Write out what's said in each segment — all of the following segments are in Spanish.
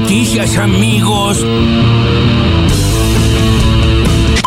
noticias, amigos.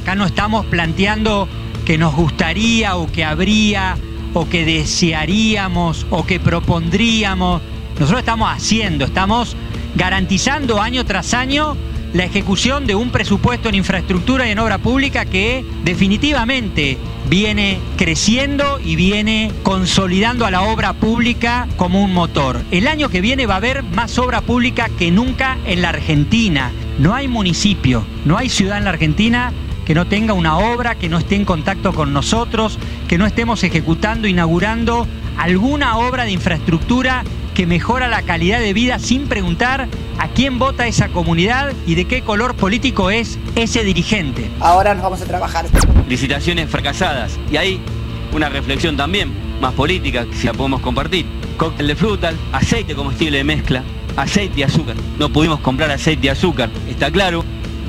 Acá no estamos planteando que nos gustaría o que habría o que desearíamos o que propondríamos. Nosotros estamos haciendo, estamos garantizando año tras año la ejecución de un presupuesto en infraestructura y en obra pública que definitivamente viene creciendo y viene consolidando a la obra pública como un motor. El año que viene va a haber más obra pública que nunca en la Argentina. No hay municipio, no hay ciudad en la Argentina que no tenga una obra, que no esté en contacto con nosotros, que no estemos ejecutando, inaugurando alguna obra de infraestructura que mejora la calidad de vida sin preguntar a quién vota esa comunidad y de qué color político es ese dirigente. Ahora nos vamos a trabajar. Licitaciones fracasadas. Y ahí una reflexión también, más política, si la podemos compartir. Cóctel de fruta, aceite comestible de mezcla, aceite y azúcar. No pudimos comprar aceite y azúcar, está claro.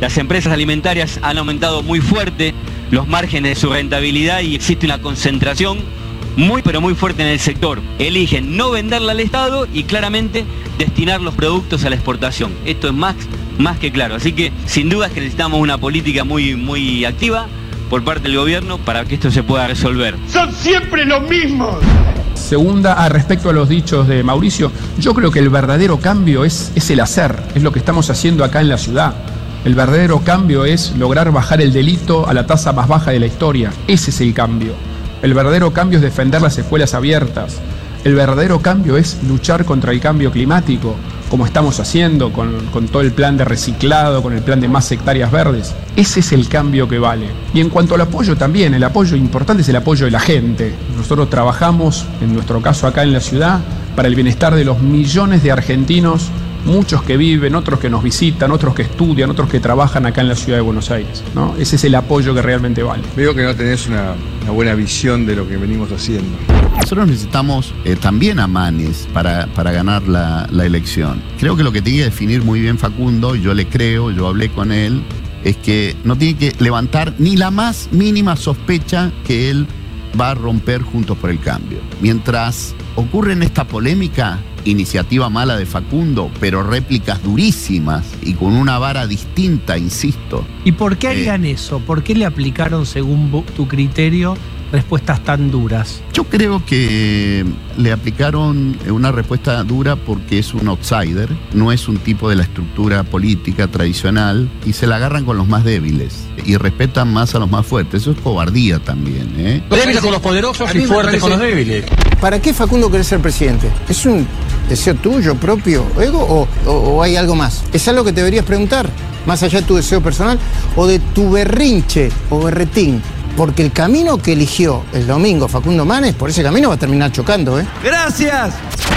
Las empresas alimentarias han aumentado muy fuerte los márgenes de su rentabilidad y existe una concentración muy pero muy fuerte en el sector. Eligen no venderla al Estado y claramente destinar los productos a la exportación. Esto es más, más que claro. Así que sin duda es que necesitamos una política muy, muy activa por parte del gobierno para que esto se pueda resolver. Son siempre los mismos. Segunda, a respecto a los dichos de Mauricio, yo creo que el verdadero cambio es, es el hacer, es lo que estamos haciendo acá en la ciudad. El verdadero cambio es lograr bajar el delito a la tasa más baja de la historia. Ese es el cambio. El verdadero cambio es defender las escuelas abiertas. El verdadero cambio es luchar contra el cambio climático, como estamos haciendo con, con, todo el plan de reciclado, con el plan de más hectáreas verdes. Ese es el cambio que vale. Y en cuanto al apoyo también, el apoyo importante es el apoyo de la gente. Nosotros trabajamos, en nuestro caso acá en la ciudad, para el bienestar de los millones de argentinos muchos que viven, otros que nos visitan, otros que estudian, otros que trabajan acá en la ciudad de Buenos Aires. ¿no? Ese es el apoyo que realmente vale. Veo que no tenés una, una buena visión de lo que venimos haciendo. Nosotros necesitamos eh, también a Manes para, para ganar la, la, elección. Creo que lo que tiene que definir muy bien Facundo, y yo le creo, yo hablé con él, es que no tiene que levantar ni la más mínima sospecha que él va a romper Juntos por el Cambio. Mientras ocurre en esta polémica, iniciativa mala de Facundo, pero réplicas durísimas y con una vara distinta, insisto. ¿Y por qué harían eh, eso? ¿Por qué le aplicaron, según tu criterio, respuestas tan duras? Yo creo que le aplicaron una respuesta dura porque es un outsider, no es un tipo de la estructura política tradicional y se la agarran con los más débiles y respetan más a los más fuertes. Eso es cobardía también. ¿eh? Débiles con los poderosos y fuertes con los débiles. ¿Para qué Facundo querés ser presidente? ¿Es un deseo tuyo, propio, ego o, o, o hay algo más? ¿Es algo que te deberías preguntar? Más allá de tu deseo personal o de tu berrinche o berretín porque el camino que eligió el domingo Facundo Manes, por ese camino va a terminar chocando, ¿eh? ¡Gracias!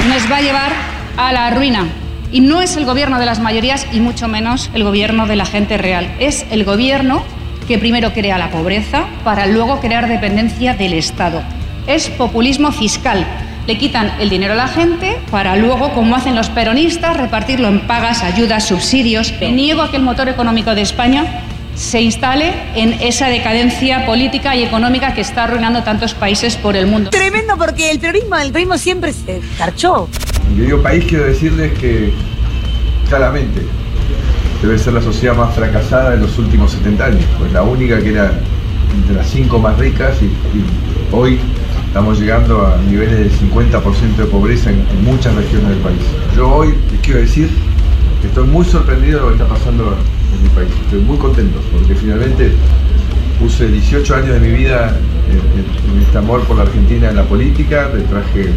Nos va a llevar a la ruina. Y no es el gobierno de las mayorías y mucho menos el gobierno de la gente real. Es el gobierno que primero crea la pobreza para luego crear dependencia del Estado. Es populismo fiscal. Le quitan el dinero a la gente para luego, como hacen los peronistas, repartirlo en pagas, ayudas, subsidios. Niego a que el motor económico de España se instale en esa decadencia política y económica que está arruinando tantos países por el mundo. Tremendo porque el peronismo, el peronismo siempre se carchó. Yo digo país, quiero decirles que claramente debe ser la sociedad más fracasada de los últimos 70 años, pues la única que era entre las cinco más ricas y, y hoy estamos llegando a niveles del 50% de pobreza en, en muchas regiones del país. Yo hoy les quiero decir estoy muy sorprendido de lo que está pasando en mi país. Estoy muy contento porque finalmente puse 18 años de mi vida en, en, este amor por la Argentina en la política, le traje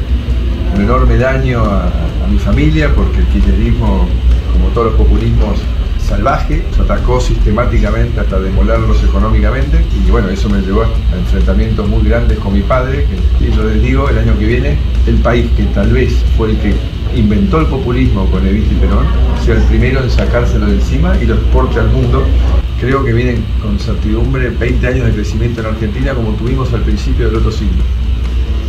un enorme daño a, mi familia porque el kirchnerismo, como todos los populismos, salvaje, atacó sistemáticamente hasta demolerlos económicamente y bueno, eso me llevó a enfrentamientos muy grandes con mi padre, que y yo les digo, el año que viene, el país que tal vez fue el que inventó el populismo con Evita y Perón, sea el primero en sacárselo de encima y lo exporte al mundo. Creo que vienen con certidumbre 20 años de crecimiento en Argentina como tuvimos al principio del otro siglo.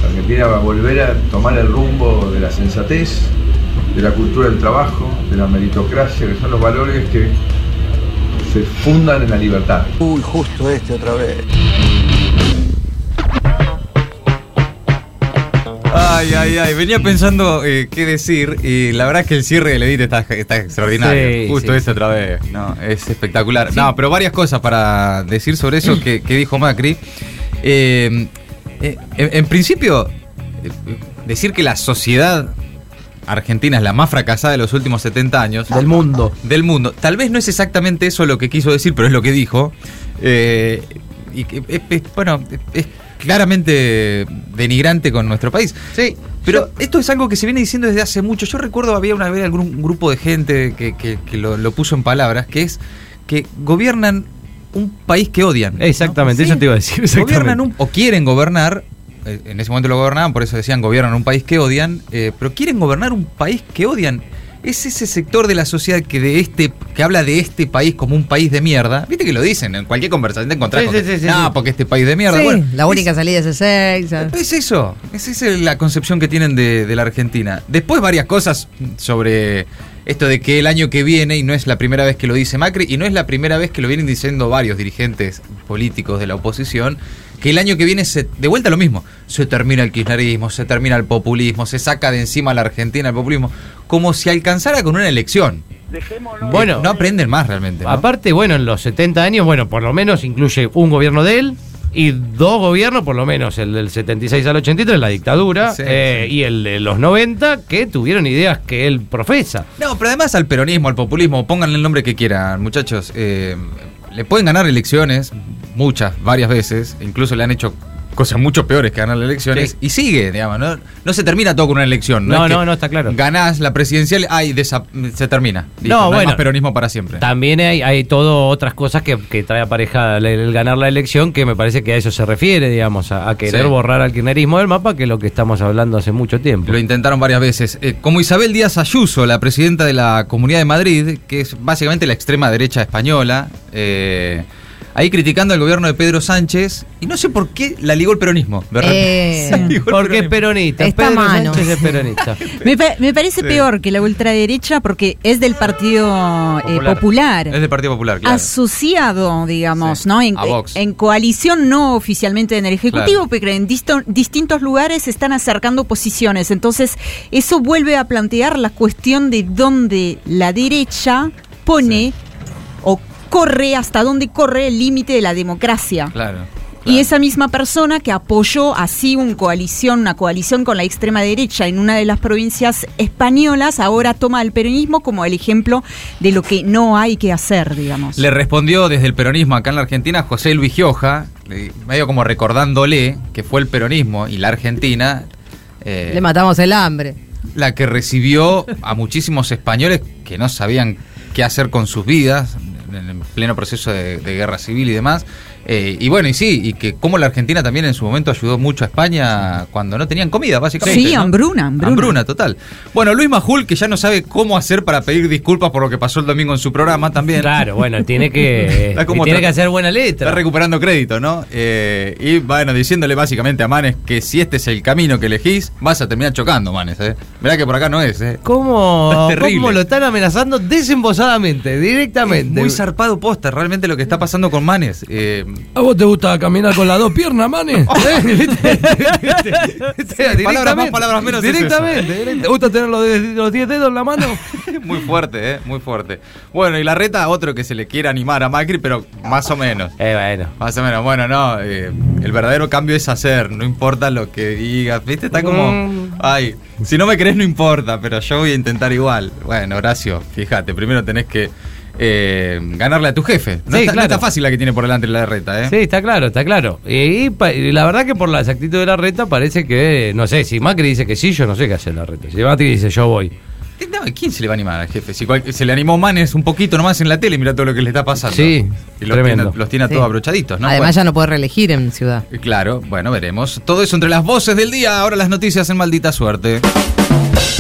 Argentina va a volver a tomar el rumbo de la sensatez, de la cultura del trabajo, de la meritocracia, que son los valores que se fundan en la libertad. Uy, justo este otra vez. Ay, ay, ay. Venía pensando eh, qué decir y la verdad es que el cierre del edit está, está extraordinario. Sí, Justo sí, eso otra vez. No, es espectacular. No, pero varias cosas para decir sobre eso que, que dijo Macri. Eh, eh, en, en principio, decir que la sociedad argentina es la más fracasada de los últimos 70 años. Del mundo. Del mundo. Tal vez no es exactamente eso lo que quiso decir, pero es lo que dijo. Y que, bueno, es claramente denigrante con nuestro país. Sí. Pero esto es algo que se viene diciendo desde hace mucho. Yo recuerdo había una vez algún grupo de gente que, que- que lo, lo puso en palabras, que es que gobiernan un país que odian. ¿no? Exactamente, Sí. eso te iba a decir. Exactamente. Gobiernan un, o quieren gobernar, eh, en ese momento lo gobernaban, por eso decían gobiernan un país que odian, eh, pero quieren gobernar un país que odian. Es ese sector de la sociedad que de este que habla de este país como un país de mierda. Viste que lo dicen en cualquier conversación te encontrás Sí, con sí, sí, sí, "No, sí". porque este país de mierda. Sí, Bueno, la única salida es el sex. es eso, es esa la concepción que tienen de, de la Argentina. Después varias cosas sobre esto de que el año que viene, y no es la primera vez que lo dice Macri, y no es la primera vez que lo vienen diciendo varios dirigentes políticos de la oposición, que el año que viene se, de vuelta lo mismo, se termina el kirchnerismo, se termina el populismo, se saca de encima a la Argentina el populismo, como si alcanzara con una elección. Bueno. no aprenden más realmente. ¿no? Aparte, bueno, en los 70 años, bueno, por lo menos incluye un gobierno de él y dos gobiernos, por lo menos el del 76 al 83, la dictadura, Sí, eh, y el de los 90, que tuvieron ideas que él profesa. No, pero además al peronismo, al populismo, pónganle el nombre que quieran, muchachos. eh, le pueden ganar elecciones, muchas, varias veces, incluso le han hecho cosas mucho peores que ganar las elecciones, Sí. y sigue, digamos, ¿no? No se termina todo con una elección. No, es que no, no, está claro. Ganás la presidencial, ay, desa- se termina. Listo, No, hay bueno. más peronismo para siempre. También hay, hay todo otras cosas que, que trae aparejada el, el ganar la elección, que me parece que a eso se refiere, digamos, a, a querer Sí. borrar al kirchnerismo del mapa, que es lo que estamos hablando hace mucho tiempo. Lo intentaron varias veces. Eh, como Isabel Díaz Ayuso, la presidenta de la Comunidad de Madrid, que es básicamente la extrema derecha española, eh, ahí criticando al gobierno de Pedro Sánchez, y no sé por qué la ligó el peronismo, ¿verdad? Eh, Porque es peronista. Está Pedro mano. Sánchez es peronista. Me, pa- me parece Sí. peor que la ultraderecha porque es del Partido eh, Popular. Es del Partido Popular, claro. Asociado, digamos, Sí, ¿no? En, a Vox. en coalición, no oficialmente en el Ejecutivo, Claro. pero en disto- distintos lugares se están acercando posiciones. Entonces, eso vuelve a plantear la cuestión de dónde la derecha pone corre, hasta dónde corre el límite de la democracia. Claro. Y esa misma persona que apoyó así un coalición, una coalición con la extrema derecha en una de las provincias españolas, ahora toma el peronismo como el ejemplo de lo que no hay que hacer, digamos. Le respondió desde el peronismo acá en la Argentina José Luis Gioja, le- medio como recordándole que fue el peronismo y la Argentina eh, Le matamos el hambre. la que recibió a muchísimos españoles que no sabían qué hacer con sus vidas en en pleno proceso de, de guerra civil y demás. Eh, y bueno, y sí, y que como la Argentina también en su momento ayudó mucho a España cuando no tenían comida, básicamente. Sí, ¿no? hambruna, hambruna. Hambruna, total. Bueno, Luis Majul, que ya no sabe cómo hacer para pedir disculpas por lo que pasó el domingo en su programa también. Claro, bueno, tiene que, como tiene que hacer buena letra. Está recuperando crédito, ¿no? Eh, y bueno, diciéndole básicamente a Manes que si este es el camino que elegís, vas a terminar chocando, Manes, ¿eh? Verá que por acá no es, ¿eh? ¿Cómo, terrible. cómo lo están amenazando desembosadamente, directamente? Muy zarpado posta, realmente lo que está pasando con Manes. Eh, ¿A vos te gusta caminar con las dos piernas, manes? palabras más, palabras menos. Directamente, directamente. ¿Te gusta tener los, de- los 10 dedos en la mano? Muy fuerte, ¿eh? Muy fuerte. Bueno, y la reta, otro que se le quiere animar a Macri, pero más o menos. Eh, bueno. Más o menos. Bueno, no. eh, el verdadero cambio es hacer, no importa lo que digas. ¿Viste? Está como. Mm. Ay, si no me querés, no importa, pero yo voy a intentar igual. Bueno, Horacio, fíjate, primero tenés que eh, ganarle a tu jefe. No, Sí, está, no claro. está fácil la que tiene por delante la reta, ¿eh? Sí, está claro, está claro. Y, la verdad que por la exactitud de la reta parece que, no sé, si Macri dice que sí, yo no sé qué hacer la reta. Si Macri dice yo voy. Eh, no, ¿Quién se le va a animar al jefe? Si cual- se le animó Manes un poquito nomás en la tele, mira todo lo que le está pasando. Sí, y los tremendo. tiene, los tiene a Sí. todos abrochaditos, ¿no? Además Bueno. ya no puede reelegir en ciudad. Y Claro, bueno, veremos. Todo eso entre las voces del día, ahora las noticias en maldita suerte.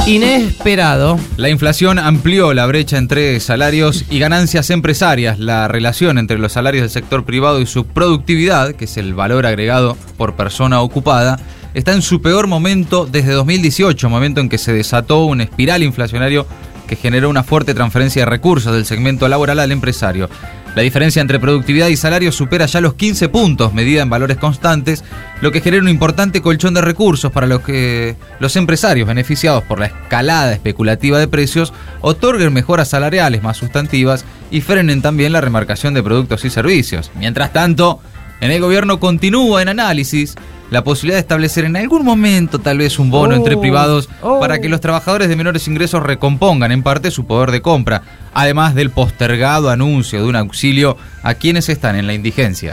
Inesperado. La inflación amplió la brecha entre salarios y ganancias empresarias. La relación entre los salarios del sector privado y su productividad, que es el valor agregado por persona ocupada, está en su peor momento desde 2018, momento en que se desató un espiral inflacionario que generó una fuerte transferencia de recursos del segmento laboral al empresario. La diferencia entre productividad y salario supera ya los 15 puntos, medida en valores constantes, lo que genera un importante colchón de recursos para los que los empresarios beneficiados por la escalada especulativa de precios otorguen mejoras salariales más sustantivas y frenen también la remarcación de productos y servicios. Mientras tanto, en el gobierno continúa en análisis la posibilidad de establecer en algún momento tal vez un bono entre Oh, privados oh. para que los trabajadores de menores ingresos recompongan en parte su poder de compra, además del postergado anuncio de un auxilio a quienes están en la indigencia.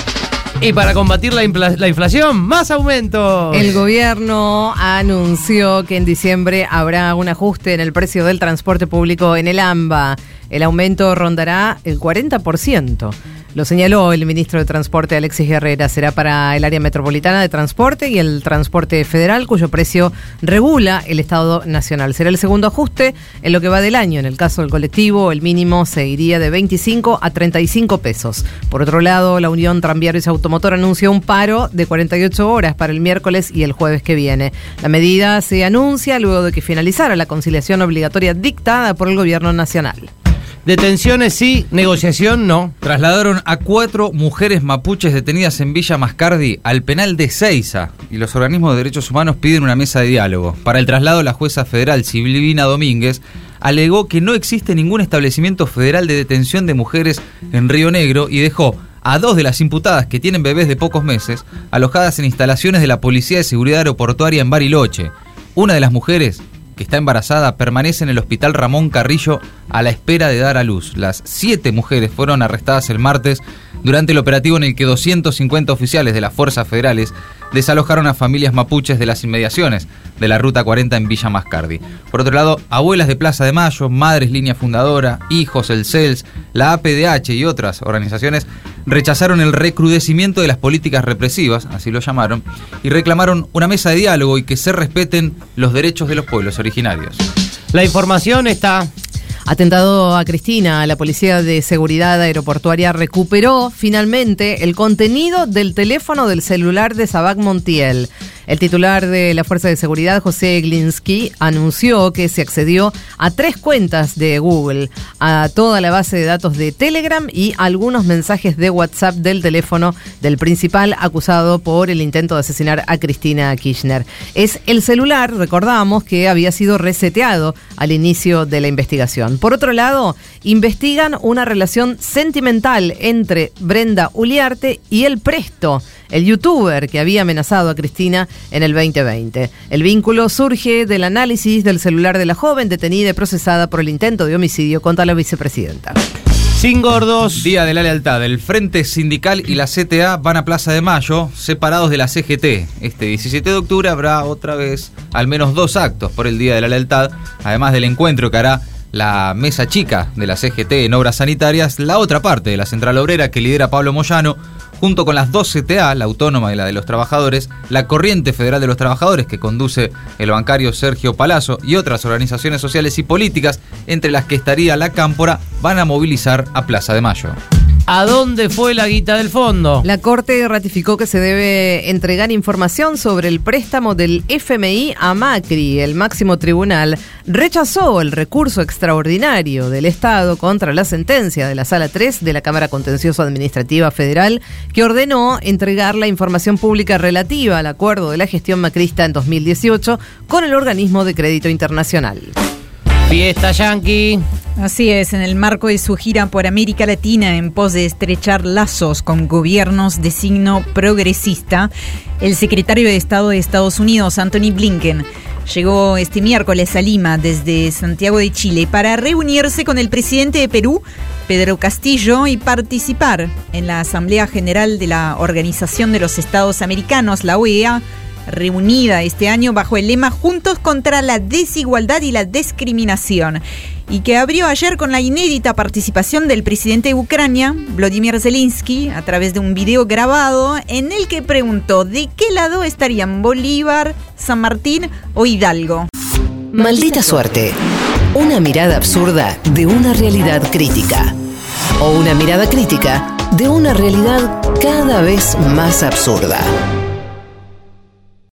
Y para combatir la, la inflación, más aumentos. El gobierno anunció que en diciembre habrá un ajuste en el precio del transporte público en el AMBA. El aumento rondará el 40%. Lo señaló el ministro de Transporte Alexis Guerrera. Será para el área metropolitana de transporte y el transporte federal, cuyo precio regula el Estado Nacional. Será el segundo ajuste en lo que va del año. En el caso del colectivo, el mínimo se iría de 25 a 35 pesos. Por otro lado, la Unión Tranviarios Automotor anunció un paro de 48 horas para el miércoles y el jueves que viene. La medida se anuncia luego de que finalizara la conciliación obligatoria dictada por el gobierno nacional. Detenciones sí, negociación no. Trasladaron a cuatro mujeres mapuches detenidas en Villa Mascardi al penal de Ceiza y los organismos de derechos humanos piden una mesa de diálogo. Para el traslado, la jueza federal Silvina Domínguez alegó que no existe ningún establecimiento federal de detención de mujeres en Río Negro y dejó a dos de las imputadas que tienen bebés de pocos meses alojadas en instalaciones de la Policía de Seguridad Aeroportuaria en Bariloche. Una de las mujeres que está embarazada, permanece en el hospital Ramón Carrillo a la espera de dar a luz. Las siete mujeres fueron arrestadas el martes durante el operativo en el que 250 oficiales de las fuerzas federales desalojaron a familias mapuches de las inmediaciones de la Ruta 40 en Villa Mascardi. Por otro lado, abuelas de Plaza de Mayo, Madres Línea Fundadora, Hijos, el CELS, la APDH y otras organizaciones rechazaron el recrudecimiento de las políticas represivas, así lo llamaron, y reclamaron una mesa de diálogo y que se respeten los derechos de los pueblos originarios. La información está Atentado a Cristina, la Policía de Seguridad Aeroportuaria recuperó finalmente el contenido del teléfono del celular de Sabac Montiel. El titular de la Fuerza de Seguridad, José Glinsky, anunció que se accedió a tres cuentas de Google, a toda la base de datos de Telegram y algunos mensajes de WhatsApp del teléfono del principal acusado por el intento de asesinar a Cristina Kirchner. Es el celular, recordamos, que había sido reseteado al inicio de la investigación. Por otro lado, investigan una relación sentimental entre Brenda Uliarte y el Presto, el youtuber que había amenazado a Cristina en el 2020. El vínculo surge del análisis del celular de la joven detenida y procesada por el intento de homicidio contra la vicepresidenta. Sin gordos. Día de la lealtad. El Frente Sindical y la CTA van a Plaza de Mayo, separados de la CGT. Este 17 de octubre habrá otra vez al menos dos actos por el Día de la Lealtad, además del encuentro que hará la mesa chica de la CGT en obras sanitarias, la otra parte de la Central Obrera que lidera Pablo Moyano, junto con las dos CTA, la autónoma y la de los trabajadores, la Corriente Federal de los Trabajadores que conduce el bancario Sergio Palazzo y otras organizaciones sociales y políticas, entre las que estaría la Cámpora, van a movilizar a Plaza de Mayo. ¿A dónde fue la guita del fondo? La Corte ratificó que se debe entregar información sobre el préstamo del FMI a Macri. El máximo tribunal rechazó el recurso extraordinario del Estado contra la sentencia de la Sala 3 de la Cámara Contencioso Administrativa Federal que ordenó entregar la información pública relativa al acuerdo de la gestión macrista en 2018 con el organismo de crédito internacional. Fiesta Yankee. Así es, en el marco de su gira por América Latina en pos de estrechar lazos con gobiernos de signo progresista, el secretario de Estado de Estados Unidos, Anthony Blinken, llegó este miércoles a Lima desde Santiago de Chile para reunirse con el presidente de Perú, Pedro Castillo, y participar en la Asamblea General de la Organización de los Estados Americanos, la OEA, reunida este año bajo el lema Juntos contra la desigualdad y la discriminación, y que abrió ayer con la inédita participación del presidente de Ucrania, Vladimir Zelensky, a través de un video grabado en el que preguntó de qué lado estarían Bolívar, San Martín o Hidalgo. Maldita suerte. Una mirada absurda de una realidad crítica. O una mirada crítica de una realidad cada vez más absurda.